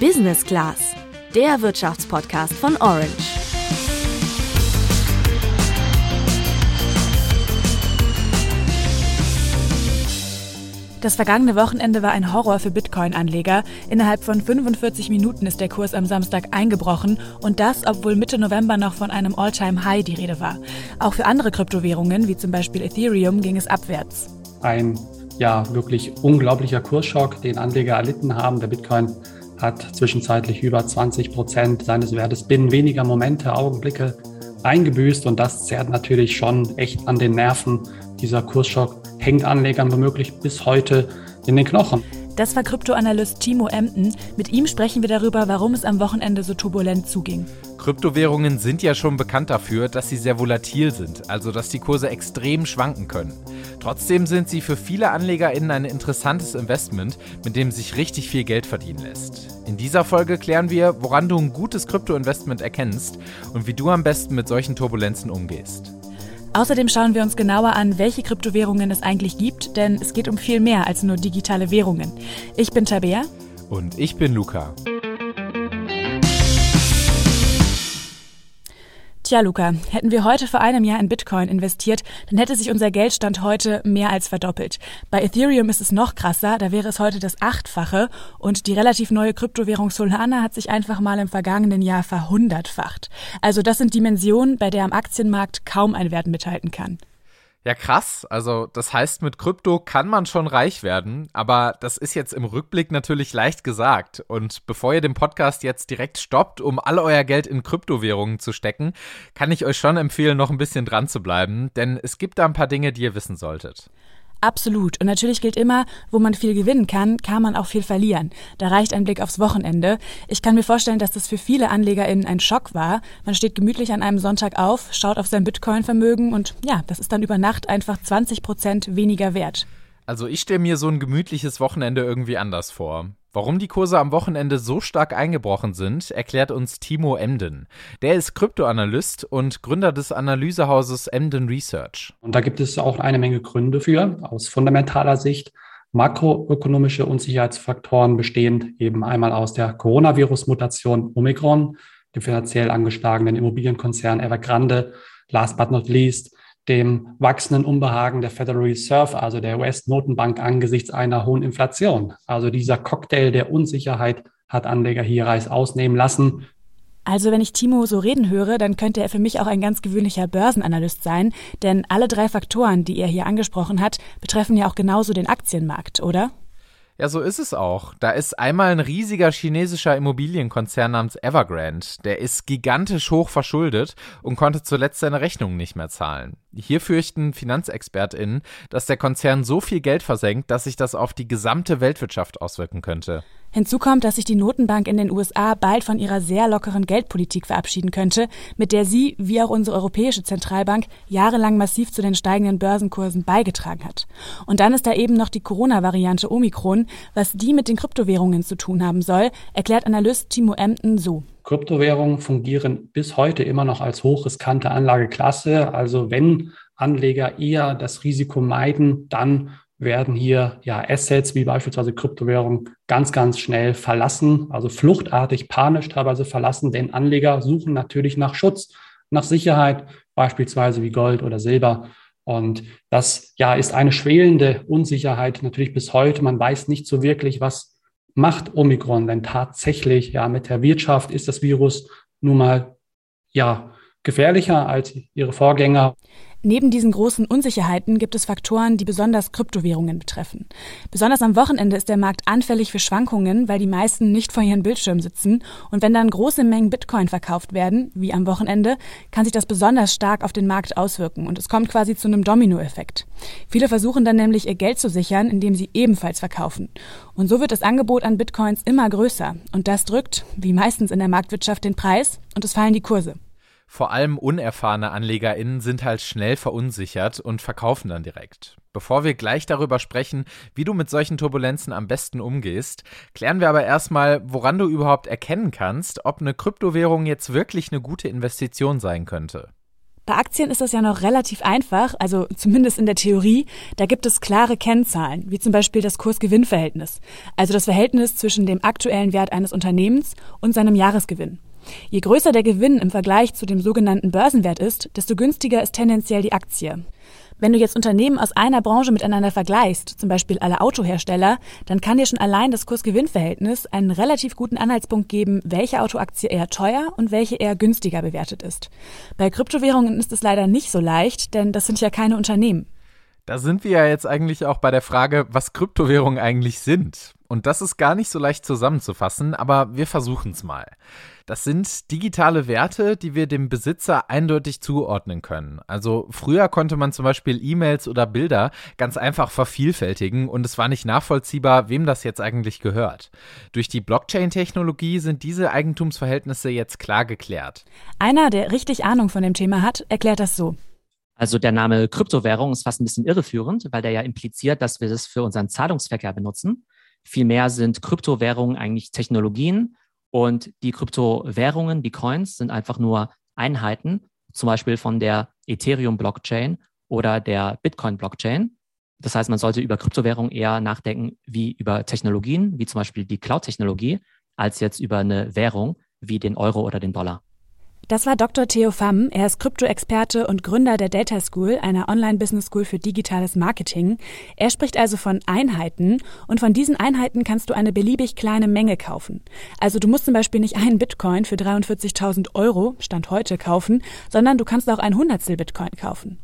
Business Class, der Wirtschaftspodcast von Orange. Das vergangene Wochenende war ein Horror für Bitcoin-Anleger. Innerhalb von 45 Minuten ist der Kurs am Samstag eingebrochen und das, obwohl Mitte November noch von einem All-Time-High die Rede war. Auch für andere Kryptowährungen, wie zum Beispiel Ethereum, ging es abwärts. Ein ja wirklich unglaublicher Kursschock, den Anleger erlitten haben. Der Bitcoin hat zwischenzeitlich über 20 Prozent seines Wertes binnen weniger Momente, Augenblicke eingebüßt und das zerrt natürlich schon echt an den Nerven. Dieser Kursschock hängt Anlegern womöglich bis heute in den Knochen. Das war Kryptoanalyst Timo Emden. Mit ihm sprechen wir darüber, warum es am Wochenende so turbulent zuging. Kryptowährungen sind ja schon bekannt dafür, dass sie sehr volatil sind, also dass die Kurse extrem schwanken können. Trotzdem sind sie für viele AnlegerInnen ein interessantes Investment, mit dem sich richtig viel Geld verdienen lässt. In dieser Folge klären wir, woran du ein gutes Kryptoinvestment erkennst und wie du am besten mit solchen Turbulenzen umgehst. Außerdem schauen wir uns genauer an, welche Kryptowährungen es eigentlich gibt, denn es geht um viel mehr als nur digitale Währungen. Ich bin Tabea. Und ich bin Luca. Tja, Luca, hätten wir heute vor einem Jahr in Bitcoin investiert, dann hätte sich unser Geldstand heute mehr als verdoppelt. Bei Ethereum ist es noch krasser, da wäre es heute das Achtfache und die relativ neue Kryptowährung Solana hat sich einfach mal im vergangenen Jahr verhundertfacht. Also das sind Dimensionen, bei der am Aktienmarkt kaum ein Wert mithalten kann. Ja, krass. Also, das heißt, mit Krypto kann man schon reich werden, aber das ist jetzt im Rückblick natürlich leicht gesagt. Und bevor ihr den Podcast jetzt direkt stoppt, um all euer Geld in Kryptowährungen zu stecken, kann ich euch schon empfehlen, noch ein bisschen dran zu bleiben, denn es gibt da ein paar Dinge, die ihr wissen solltet. Absolut. Und natürlich gilt immer, wo man viel gewinnen kann, kann man auch viel verlieren. Da reicht ein Blick aufs Wochenende. Ich kann mir vorstellen, dass das für viele AnlegerInnen ein Schock war. Man steht gemütlich an einem Sonntag auf, schaut auf sein Bitcoin-Vermögen und ja, das ist dann über Nacht einfach 20 Prozent weniger wert. Also ich stelle mir so ein gemütliches Wochenende irgendwie anders vor. Warum die Kurse am Wochenende so stark eingebrochen sind, erklärt uns Timo Emden. Der ist Kryptoanalyst und Gründer des Analysehauses Emden Research. Und da gibt es auch eine Menge Gründe für, aus fundamentaler Sicht. Makroökonomische Unsicherheitsfaktoren bestehend eben einmal aus der Coronavirus-Mutation Omikron, dem finanziell angeschlagenen Immobilienkonzern Evergrande, last but not least dem wachsenden Unbehagen der Federal Reserve, also der US-Notenbank angesichts einer hohen Inflation. Also dieser Cocktail der Unsicherheit hat Anleger hier Reis ausnehmen lassen. Also wenn ich Timo so reden höre, dann könnte er für mich auch ein ganz gewöhnlicher Börsenanalyst sein, denn alle drei Faktoren, die er hier angesprochen hat, betreffen ja auch genauso den Aktienmarkt, oder? Ja, so ist es auch. Da ist einmal ein riesiger chinesischer Immobilienkonzern namens Evergrande. Der ist gigantisch hoch verschuldet und konnte zuletzt seine Rechnungen nicht mehr zahlen. Hier fürchten FinanzexpertInnen, dass der Konzern so viel Geld versenkt, dass sich das auf die gesamte Weltwirtschaft auswirken könnte. Hinzu kommt, dass sich die Notenbank in den USA bald von ihrer sehr lockeren Geldpolitik verabschieden könnte, mit der sie, wie auch unsere Europäische Zentralbank, jahrelang massiv zu den steigenden Börsenkursen beigetragen hat. Und dann ist da eben noch die Corona-Variante Omikron. Was die mit den Kryptowährungen zu tun haben soll, erklärt Analyst Timo Emden so. Kryptowährungen fungieren bis heute immer noch als hochriskante Anlageklasse. Also wenn Anleger eher das Risiko meiden, dann werden hier ja Assets wie beispielsweise Kryptowährungen ganz, ganz schnell verlassen, also fluchtartig, panisch teilweise verlassen, denn Anleger suchen natürlich nach Schutz, nach Sicherheit, beispielsweise wie Gold oder Silber. Und das ja ist eine schwelende Unsicherheit natürlich bis heute. Man weiß nicht so wirklich, was macht Omikron denn tatsächlich. Ja, mit der Wirtschaft ist das Virus nun mal ja gefährlicher als ihre Vorgänger. Neben diesen großen Unsicherheiten gibt es Faktoren, die besonders Kryptowährungen betreffen. Besonders am Wochenende ist der Markt anfällig für Schwankungen, weil die meisten nicht vor ihren Bildschirmen sitzen. Und wenn dann große Mengen Bitcoin verkauft werden, wie am Wochenende, kann sich das besonders stark auf den Markt auswirken. Und es kommt quasi zu einem Dominoeffekt. Viele versuchen dann nämlich ihr Geld zu sichern, indem sie ebenfalls verkaufen. Und so wird das Angebot an Bitcoins immer größer. Und das drückt, wie meistens in der Marktwirtschaft, den Preis und es fallen die Kurse. Vor allem unerfahrene AnlegerInnen sind halt schnell verunsichert und verkaufen dann direkt. Bevor wir gleich darüber sprechen, wie du mit solchen Turbulenzen am besten umgehst, klären wir aber erstmal, woran du überhaupt erkennen kannst, ob eine Kryptowährung jetzt wirklich eine gute Investition sein könnte. Bei Aktien ist das ja noch relativ einfach, also zumindest in der Theorie. Da gibt es klare Kennzahlen, wie zum Beispiel das Kurs-Gewinn-Verhältnis, also das Verhältnis zwischen dem aktuellen Wert eines Unternehmens und seinem Jahresgewinn. Je größer der Gewinn im Vergleich zu dem sogenannten Börsenwert ist, desto günstiger ist tendenziell die Aktie. Wenn du jetzt Unternehmen aus einer Branche miteinander vergleichst, zum Beispiel alle Autohersteller, dann kann dir schon allein das Kurs-Gewinn-Verhältnis einen relativ guten Anhaltspunkt geben, welche Autoaktie eher teuer und welche eher günstiger bewertet ist. Bei Kryptowährungen ist es leider nicht so leicht, denn das sind ja keine Unternehmen. Da sind wir ja jetzt eigentlich auch bei der Frage, was Kryptowährungen eigentlich sind. Und das ist gar nicht so leicht zusammenzufassen, aber wir versuchen es mal. Das sind digitale Werte, die wir dem Besitzer eindeutig zuordnen können. Also früher konnte man zum Beispiel E-Mails oder Bilder ganz einfach vervielfältigen und es war nicht nachvollziehbar, wem das jetzt eigentlich gehört. Durch die Blockchain-Technologie sind diese Eigentumsverhältnisse jetzt klar geklärt. Einer, der richtig Ahnung von dem Thema hat, erklärt das so. Also der Name Kryptowährung ist fast ein bisschen irreführend, weil der ja impliziert, dass wir das für unseren Zahlungsverkehr benutzen. Vielmehr sind Kryptowährungen eigentlich Technologien und die Kryptowährungen, die Coins, sind einfach nur Einheiten, zum Beispiel von der Ethereum-Blockchain oder der Bitcoin-Blockchain. Das heißt, man sollte über Kryptowährungen eher nachdenken wie über Technologien, wie zum Beispiel die Cloud-Technologie, als jetzt über eine Währung wie den Euro oder den Dollar. Das war Dr. Theo Pham. Er ist Krypto-Experte und Gründer der Data School, einer Online-Business School für digitales Marketing. Er spricht also von Einheiten und von diesen Einheiten kannst du eine beliebig kleine Menge kaufen. Also du musst zum Beispiel nicht einen Bitcoin für 43.000 Euro, Stand heute, kaufen, sondern du kannst auch ein Hundertstel Bitcoin kaufen.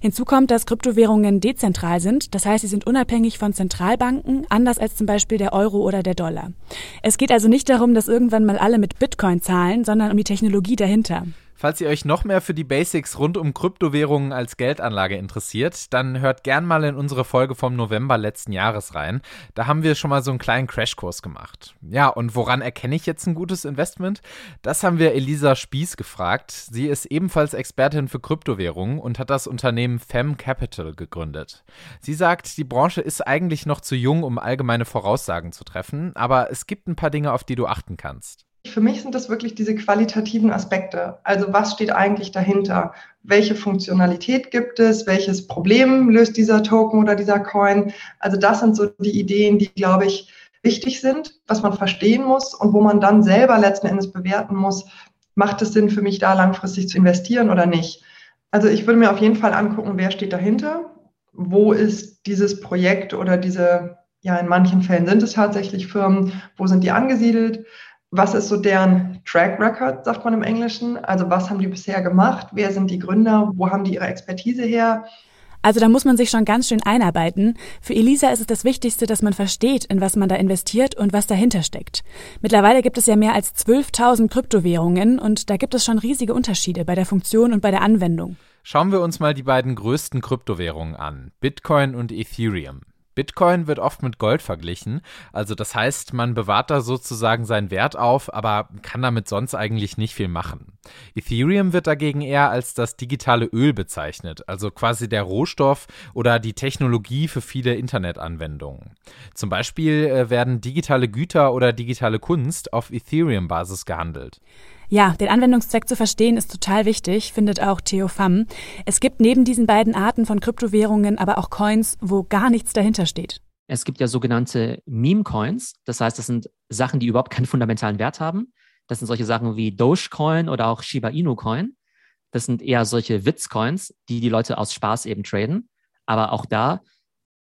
Hinzu kommt, dass Kryptowährungen dezentral sind, das heißt, sie sind unabhängig von Zentralbanken, anders als zum Beispiel der Euro oder der Dollar. Es geht also nicht darum, dass irgendwann mal alle mit Bitcoin zahlen, sondern um die Technologie dahinter. Falls ihr euch noch mehr für die Basics rund um Kryptowährungen als Geldanlage interessiert, dann hört gern mal in unsere Folge vom November letzten Jahres rein. Da haben wir schon mal so einen kleinen Crashkurs gemacht. Ja, und woran erkenne ich jetzt ein gutes Investment? Das haben wir Elisa Spieß gefragt. Sie ist ebenfalls Expertin für Kryptowährungen und hat das Unternehmen Fem Capital gegründet. Sie sagt, die Branche ist eigentlich noch zu jung, um allgemeine Voraussagen zu treffen, aber es gibt ein paar Dinge, auf die du achten kannst. Für mich sind das wirklich diese qualitativen Aspekte. Also was steht eigentlich dahinter? Welche Funktionalität gibt es? Welches Problem löst dieser Token oder dieser Coin? Also das sind so die Ideen, die, glaube ich, wichtig sind, was man verstehen muss und wo man dann selber letzten Endes bewerten muss, macht es Sinn für mich da langfristig zu investieren oder nicht? Also ich würde mir auf jeden Fall angucken, wer steht dahinter? Wo ist dieses Projekt oder diese, ja, in manchen Fällen sind es tatsächlich Firmen, wo sind die angesiedelt? Was ist so deren Track Record, sagt man im Englischen? Also was haben die bisher gemacht? Wer sind die Gründer? Wo haben die ihre Expertise her? Also da muss man sich schon ganz schön einarbeiten. Für Elisa ist es das Wichtigste, dass man versteht, in was man da investiert und was dahinter steckt. Mittlerweile gibt es ja mehr als 12.000 Kryptowährungen und da gibt es schon riesige Unterschiede bei der Funktion und bei der Anwendung. Schauen wir uns mal die beiden größten Kryptowährungen an, Bitcoin und Ethereum. Bitcoin wird oft mit Gold verglichen. Also das heißt, man bewahrt da sozusagen seinen Wert auf, aber kann damit sonst eigentlich nicht viel machen. Ethereum wird dagegen eher als das digitale Öl bezeichnet, also quasi der Rohstoff oder die Technologie für viele Internetanwendungen. Zum Beispiel äh, werden digitale Güter oder digitale Kunst auf Ethereum-Basis gehandelt. Ja, den Anwendungszweck zu verstehen ist total wichtig, findet auch Theo Pham. Es gibt neben diesen beiden Arten von Kryptowährungen aber auch Coins, wo gar nichts dahinter steht. Es gibt ja sogenannte Meme-Coins. Das heißt, das sind Sachen, die überhaupt keinen fundamentalen Wert haben. Das sind solche Sachen wie Dogecoin oder auch Shiba Inu Coin. Das sind eher solche Witzcoins, die die Leute aus Spaß eben traden. Aber auch da,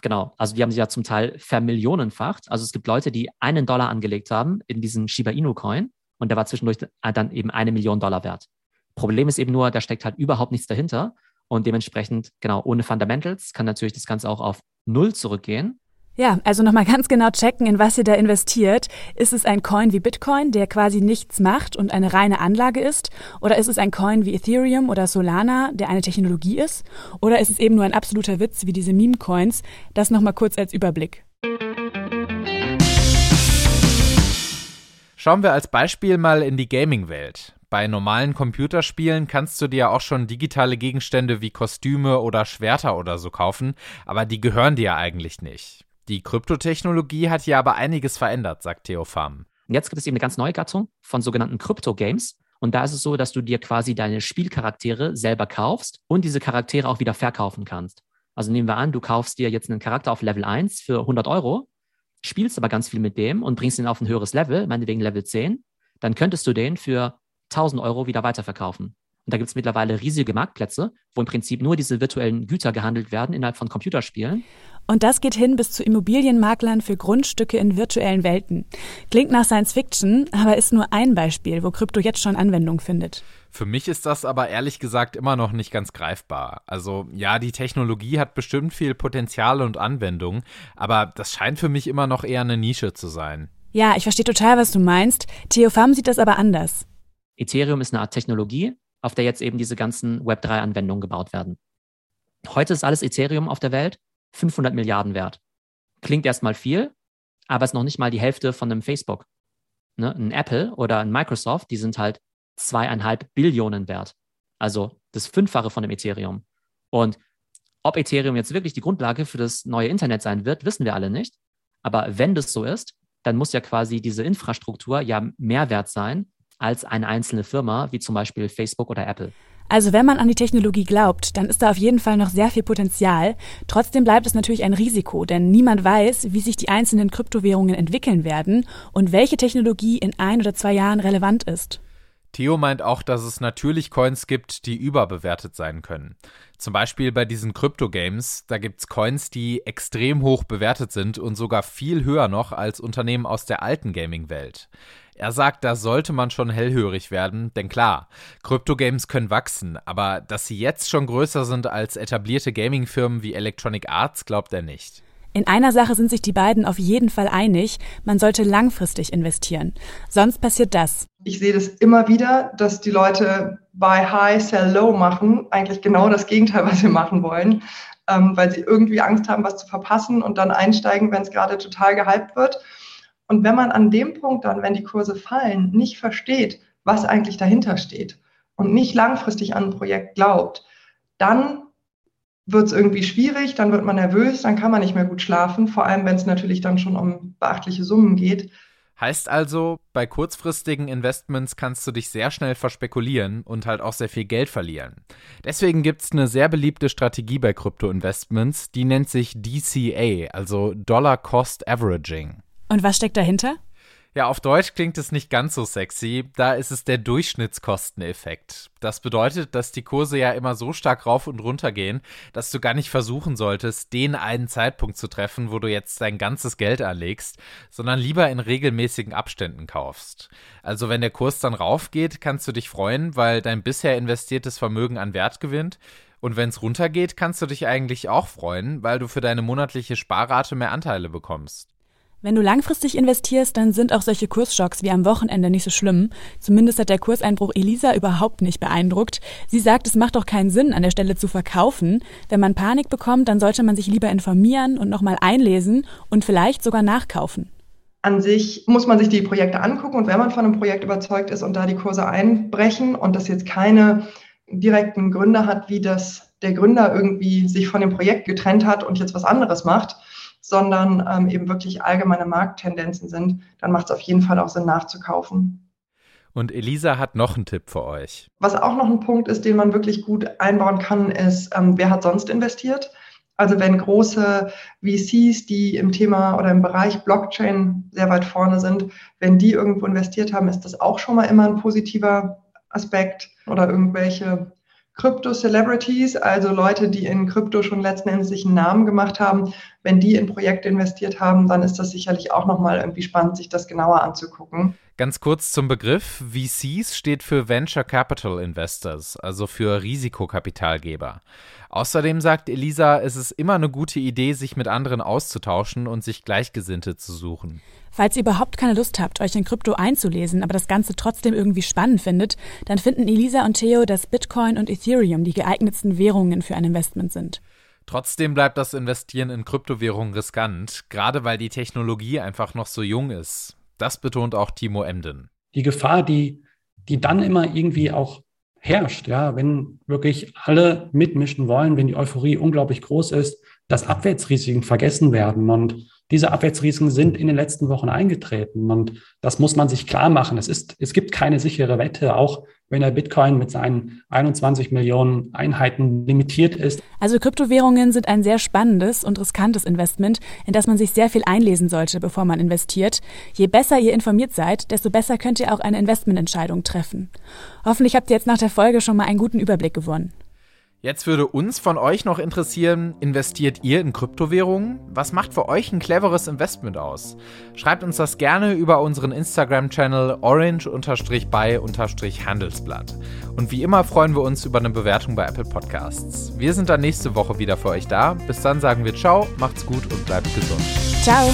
genau, also die haben sich ja zum Teil vermillionenfacht. Also es gibt Leute, die einen Dollar angelegt haben in diesen Shiba Inu Coin und der war zwischendurch dann eben eine Million Dollar wert. Problem ist eben nur, da steckt halt überhaupt nichts dahinter und dementsprechend, genau, ohne Fundamentals kann natürlich das Ganze auch auf Null zurückgehen. Ja, also nochmal ganz genau checken, in was ihr da investiert. Ist es ein Coin wie Bitcoin, der quasi nichts macht und eine reine Anlage ist? Oder ist es ein Coin wie Ethereum oder Solana, der eine Technologie ist? Oder ist es eben nur ein absoluter Witz wie diese Meme-Coins? Das nochmal kurz als Überblick. Schauen wir als Beispiel mal in die Gaming-Welt. Bei normalen Computerspielen kannst du dir auch schon digitale Gegenstände wie Kostüme oder Schwerter oder so kaufen, aber die gehören dir eigentlich nicht. Die Kryptotechnologie hat hier aber einiges verändert, sagt Theo Pham. Jetzt gibt es eben eine ganz neue Gattung von sogenannten Crypto-Games. Und da ist es so, dass du dir quasi deine Spielcharaktere selber kaufst und diese Charaktere auch wieder verkaufen kannst. Also nehmen wir an, du kaufst dir jetzt einen Charakter auf Level 1 für 100 Euro, spielst aber ganz viel mit dem und bringst ihn auf ein höheres Level, meinetwegen Level 10, dann könntest du den für 1000 Euro wieder weiterverkaufen. Und da gibt es mittlerweile riesige Marktplätze, wo im Prinzip nur diese virtuellen Güter gehandelt werden innerhalb von Computerspielen. Und das geht hin bis zu Immobilienmaklern für Grundstücke in virtuellen Welten. Klingt nach Science Fiction, aber ist nur ein Beispiel, wo Krypto jetzt schon Anwendung findet. Für mich ist das aber ehrlich gesagt immer noch nicht ganz greifbar. Also ja, die Technologie hat bestimmt viel Potenzial und Anwendung, aber das scheint für mich immer noch eher eine Nische zu sein. Ja, ich verstehe total, was du meinst. Theopham sieht das aber anders. Ethereum ist eine Art Technologie, auf der jetzt eben diese ganzen Web3-Anwendungen gebaut werden. Heute ist alles Ethereum auf der Welt 500 Milliarden wert. Klingt erstmal viel, aber ist noch nicht mal die Hälfte von einem Facebook. Ne? Ein Apple oder ein Microsoft, die sind halt zweieinhalb Billionen wert. Also das Fünffache von dem Ethereum. Und ob Ethereum jetzt wirklich die Grundlage für das neue Internet sein wird, wissen wir alle nicht. Aber wenn das so ist, dann muss ja quasi diese Infrastruktur ja mehr wert sein als eine einzelne Firma, wie zum Beispiel Facebook oder Apple. Also wenn man an die Technologie glaubt, dann ist da auf jeden Fall noch sehr viel Potenzial. Trotzdem bleibt es natürlich ein Risiko, denn niemand weiß, wie sich die einzelnen Kryptowährungen entwickeln werden und welche Technologie in ein oder zwei Jahren relevant ist. Theo meint auch, dass es natürlich Coins gibt, die überbewertet sein können. Zum Beispiel bei diesen Krypto-Games, da gibt es Coins, die extrem hoch bewertet sind und sogar viel höher noch als Unternehmen aus der alten Gaming-Welt. Er sagt, da sollte man schon hellhörig werden, denn klar, Krypto-Games können wachsen, aber dass sie jetzt schon größer sind als etablierte Gaming-Firmen wie Electronic Arts, glaubt er nicht. In einer Sache sind sich die beiden auf jeden Fall einig, man sollte langfristig investieren. Sonst passiert das. Ich sehe das immer wieder, dass die Leute buy high, sell low machen, eigentlich genau das Gegenteil, was wir machen wollen, ähm, weil sie irgendwie Angst haben, was zu verpassen und dann einsteigen, wenn es gerade total gehypt wird. Und wenn man an dem Punkt dann, wenn die Kurse fallen, nicht versteht, was eigentlich dahinter steht und nicht langfristig an ein Projekt glaubt, dann wird es irgendwie schwierig, dann wird man nervös, dann kann man nicht mehr gut schlafen, vor allem wenn es natürlich dann schon um beachtliche Summen geht. Heißt also, bei kurzfristigen Investments kannst du dich sehr schnell verspekulieren und halt auch sehr viel Geld verlieren. Deswegen gibt es eine sehr beliebte Strategie bei Krypto-Investments, die nennt sich DCA, also Dollar Cost Averaging. Und was steckt dahinter? Ja, auf Deutsch klingt es nicht ganz so sexy. Da ist es der Durchschnittskosteneffekt. Das bedeutet, dass die Kurse ja immer so stark rauf und runter gehen, dass du gar nicht versuchen solltest, den einen Zeitpunkt zu treffen, wo du jetzt dein ganzes Geld anlegst, sondern lieber in regelmäßigen Abständen kaufst. Also wenn der Kurs dann raufgeht, kannst du dich freuen, weil dein bisher investiertes Vermögen an Wert gewinnt. Und wenn es runtergeht, kannst du dich eigentlich auch freuen, weil du für deine monatliche Sparrate mehr Anteile bekommst. Wenn du langfristig investierst, dann sind auch solche Kursschocks wie am Wochenende nicht so schlimm. Zumindest hat der Kurseinbruch Elisa überhaupt nicht beeindruckt. Sie sagt, es macht doch keinen Sinn, an der Stelle zu verkaufen. Wenn man Panik bekommt, dann sollte man sich lieber informieren und nochmal einlesen und vielleicht sogar nachkaufen. An sich muss man sich die Projekte angucken und wenn man von einem Projekt überzeugt ist und da die Kurse einbrechen und das jetzt keine direkten Gründe hat, wie das der Gründer irgendwie sich von dem Projekt getrennt hat und jetzt was anderes macht, sondern ähm, eben wirklich allgemeine Markttendenzen sind, dann macht es auf jeden Fall auch Sinn nachzukaufen. Und Elisa hat noch einen Tipp für euch. Was auch noch ein Punkt ist, den man wirklich gut einbauen kann, ist, ähm, wer hat sonst investiert? Also wenn große VCs, die im Thema oder im Bereich Blockchain sehr weit vorne sind, wenn die irgendwo investiert haben, ist das auch schon mal immer ein positiver Aspekt oder irgendwelche Krypto-Celebrities, also Leute, die in Krypto schon letzten Endes sich einen Namen gemacht haben, wenn die in Projekte investiert haben, dann ist das sicherlich auch nochmal irgendwie spannend, sich das genauer anzugucken. Ganz kurz zum Begriff. VCs steht für Venture Capital Investors, also für Risikokapitalgeber. Außerdem sagt Elisa, es ist immer eine gute Idee, sich mit anderen auszutauschen und sich Gleichgesinnte zu suchen. Falls ihr überhaupt keine Lust habt, euch in Krypto einzulesen, aber das Ganze trotzdem irgendwie spannend findet, dann finden Elisa und Theo, dass Bitcoin und Ethereum die geeignetsten Währungen für ein Investment sind. Trotzdem bleibt das Investieren in Kryptowährungen riskant, gerade weil die Technologie einfach noch so jung ist. Das betont auch Timo Emden. Die Gefahr, die, die dann immer irgendwie auch herrscht, ja, wenn wirklich alle mitmischen wollen, wenn die Euphorie unglaublich groß ist, dass Abwärtsrisiken vergessen werden. Und diese Abwärtsrisiken sind in den letzten Wochen eingetreten. Und das muss man sich klar machen. Es, ist, es gibt keine sichere Wette, auch wenn der Bitcoin mit seinen 21 Millionen Einheiten limitiert ist. Also Kryptowährungen sind ein sehr spannendes und riskantes Investment, in das man sich sehr viel einlesen sollte, bevor man investiert. Je besser ihr informiert seid, desto besser könnt ihr auch eine Investmententscheidung treffen. Hoffentlich habt ihr jetzt nach der Folge schon mal einen guten Überblick gewonnen. Jetzt würde uns von euch noch interessieren, investiert ihr in Kryptowährungen? Was macht für euch ein cleveres Investment aus? Schreibt uns das gerne über unseren Instagram-Channel orange-by-handelsblatt. Und wie immer freuen wir uns über eine Bewertung bei Apple Podcasts. Wir sind dann nächste Woche wieder für euch da. Bis dann sagen wir ciao, macht's gut und bleibt gesund. Ciao.